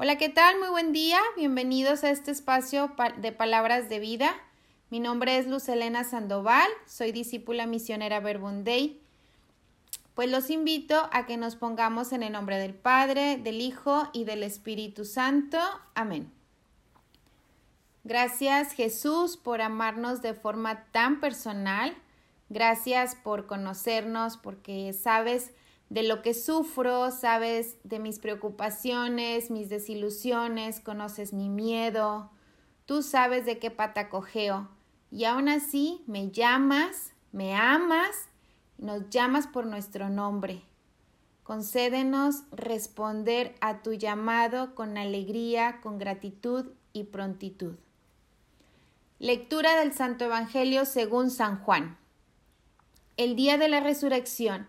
Hola, ¿qué tal? Muy buen día. Bienvenidos a este espacio de palabras de vida. Mi nombre es Luz Elena Sandoval, soy discípula misionera Verbundey. Pues los invito a que nos pongamos en el nombre del Padre, del Hijo y del Espíritu Santo. Amén. Gracias Jesús por amarnos de forma tan personal. Gracias por conocernos porque sabes de lo que sufro, sabes de mis preocupaciones, mis desilusiones, conoces mi miedo, tú sabes de qué pata cojeo y aún así me llamas, me amas, nos llamas por nuestro nombre. Concédenos responder a tu llamado con alegría, con gratitud y prontitud. Lectura del Santo Evangelio según San Juan. El día de la resurrección,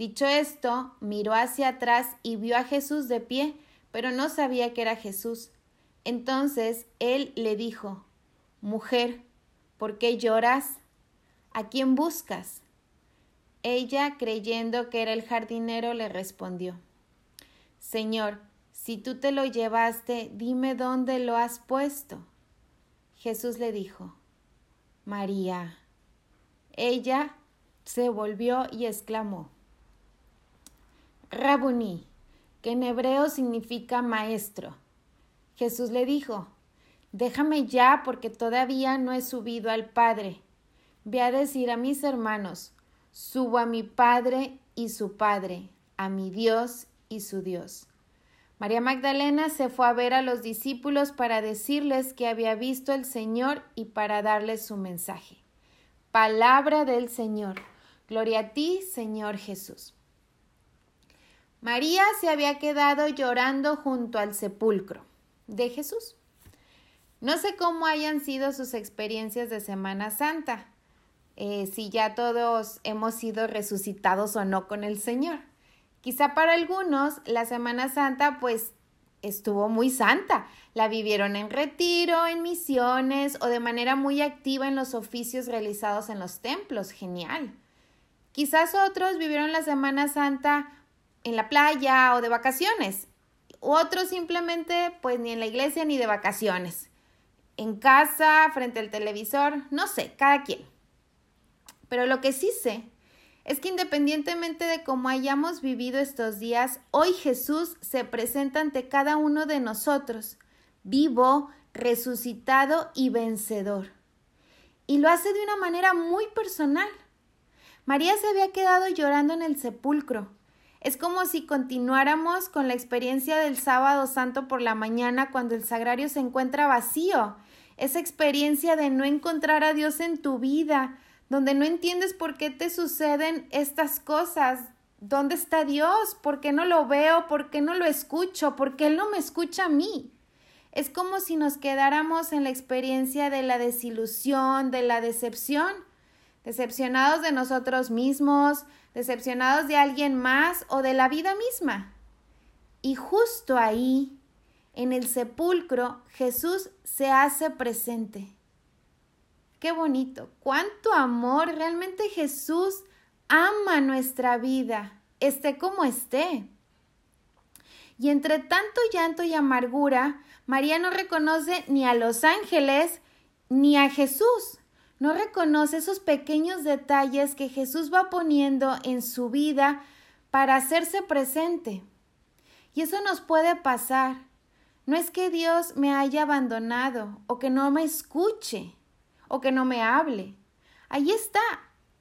Dicho esto, miró hacia atrás y vio a Jesús de pie, pero no sabía que era Jesús. Entonces él le dijo, Mujer, ¿por qué lloras? ¿A quién buscas? Ella, creyendo que era el jardinero, le respondió, Señor, si tú te lo llevaste, dime dónde lo has puesto. Jesús le dijo, María. Ella se volvió y exclamó, Rabuní, que en hebreo significa maestro. Jesús le dijo, Déjame ya porque todavía no he subido al Padre. Ve a decir a mis hermanos, subo a mi Padre y su Padre, a mi Dios y su Dios. María Magdalena se fue a ver a los discípulos para decirles que había visto al Señor y para darles su mensaje. Palabra del Señor. Gloria a ti, Señor Jesús. María se había quedado llorando junto al sepulcro de Jesús. No sé cómo hayan sido sus experiencias de Semana Santa, eh, si ya todos hemos sido resucitados o no con el Señor. Quizá para algunos la Semana Santa pues estuvo muy santa. La vivieron en retiro, en misiones o de manera muy activa en los oficios realizados en los templos. Genial. Quizás otros vivieron la Semana Santa en la playa o de vacaciones. Otros simplemente pues ni en la iglesia ni de vacaciones. En casa, frente al televisor, no sé, cada quien. Pero lo que sí sé es que independientemente de cómo hayamos vivido estos días, hoy Jesús se presenta ante cada uno de nosotros, vivo, resucitado y vencedor. Y lo hace de una manera muy personal. María se había quedado llorando en el sepulcro, es como si continuáramos con la experiencia del sábado santo por la mañana cuando el sagrario se encuentra vacío. Esa experiencia de no encontrar a Dios en tu vida, donde no entiendes por qué te suceden estas cosas. ¿Dónde está Dios? ¿Por qué no lo veo? ¿Por qué no lo escucho? ¿Por qué Él no me escucha a mí? Es como si nos quedáramos en la experiencia de la desilusión, de la decepción decepcionados de nosotros mismos, decepcionados de alguien más o de la vida misma. Y justo ahí, en el sepulcro, Jesús se hace presente. Qué bonito, cuánto amor, realmente Jesús ama nuestra vida, esté como esté. Y entre tanto llanto y amargura, María no reconoce ni a los ángeles ni a Jesús no reconoce esos pequeños detalles que Jesús va poniendo en su vida para hacerse presente. Y eso nos puede pasar. No es que Dios me haya abandonado o que no me escuche o que no me hable. Ahí está.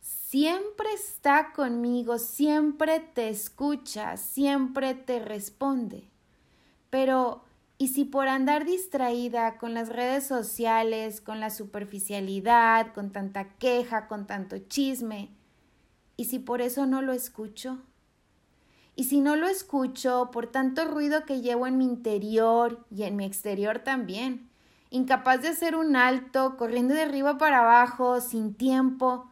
Siempre está conmigo, siempre te escucha, siempre te responde. Pero y si por andar distraída con las redes sociales, con la superficialidad, con tanta queja, con tanto chisme, y si por eso no lo escucho, Y si no lo escucho por tanto ruido que llevo en mi interior y en mi exterior también, incapaz de hacer un alto, corriendo de arriba para abajo, sin tiempo,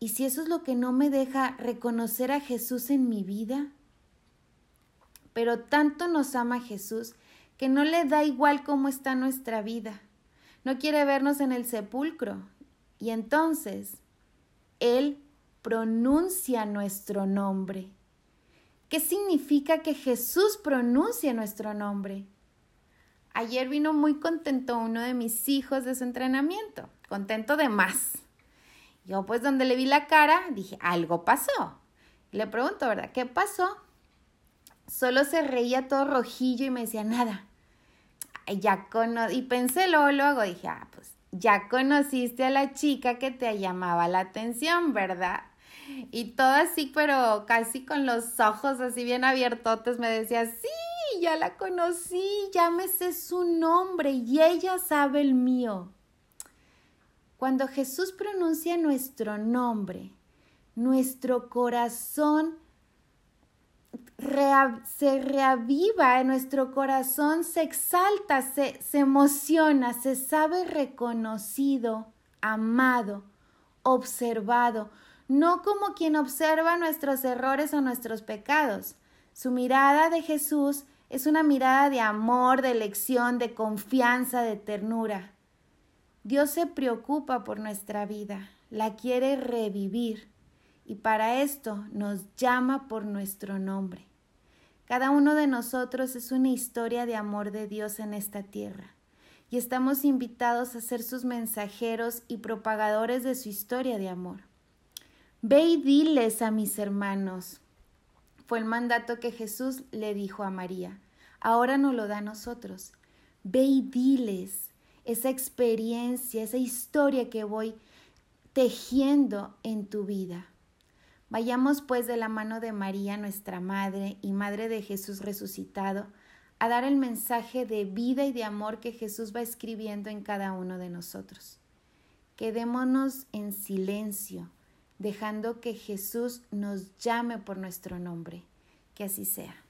y si eso es lo que no me deja reconocer a Jesús en mi vida, pero tanto nos ama Jesús que no le da igual cómo está nuestra vida. No quiere vernos en el sepulcro. Y entonces, Él pronuncia nuestro nombre. ¿Qué significa que Jesús pronuncie nuestro nombre? Ayer vino muy contento uno de mis hijos de su entrenamiento, contento de más. Yo pues donde le vi la cara dije, algo pasó. Le pregunto, ¿verdad? ¿Qué pasó? Solo se reía todo rojillo y me decía, nada. Ya y pensé luego, luego dije, ah, pues ya conociste a la chica que te llamaba la atención, ¿verdad? Y todo así, pero casi con los ojos así bien abiertotes, me decía, sí, ya la conocí, sé su nombre y ella sabe el mío. Cuando Jesús pronuncia nuestro nombre, nuestro corazón se reaviva en nuestro corazón, se exalta, se, se emociona, se sabe reconocido, amado, observado, no como quien observa nuestros errores o nuestros pecados. Su mirada de Jesús es una mirada de amor, de elección, de confianza, de ternura. Dios se preocupa por nuestra vida, la quiere revivir y para esto nos llama por nuestro nombre. Cada uno de nosotros es una historia de amor de Dios en esta tierra y estamos invitados a ser sus mensajeros y propagadores de su historia de amor. Ve y diles a mis hermanos. Fue el mandato que Jesús le dijo a María. Ahora nos lo da a nosotros. Ve y diles esa experiencia, esa historia que voy tejiendo en tu vida. Vayamos pues de la mano de María, nuestra Madre y Madre de Jesús resucitado, a dar el mensaje de vida y de amor que Jesús va escribiendo en cada uno de nosotros. Quedémonos en silencio dejando que Jesús nos llame por nuestro nombre. Que así sea.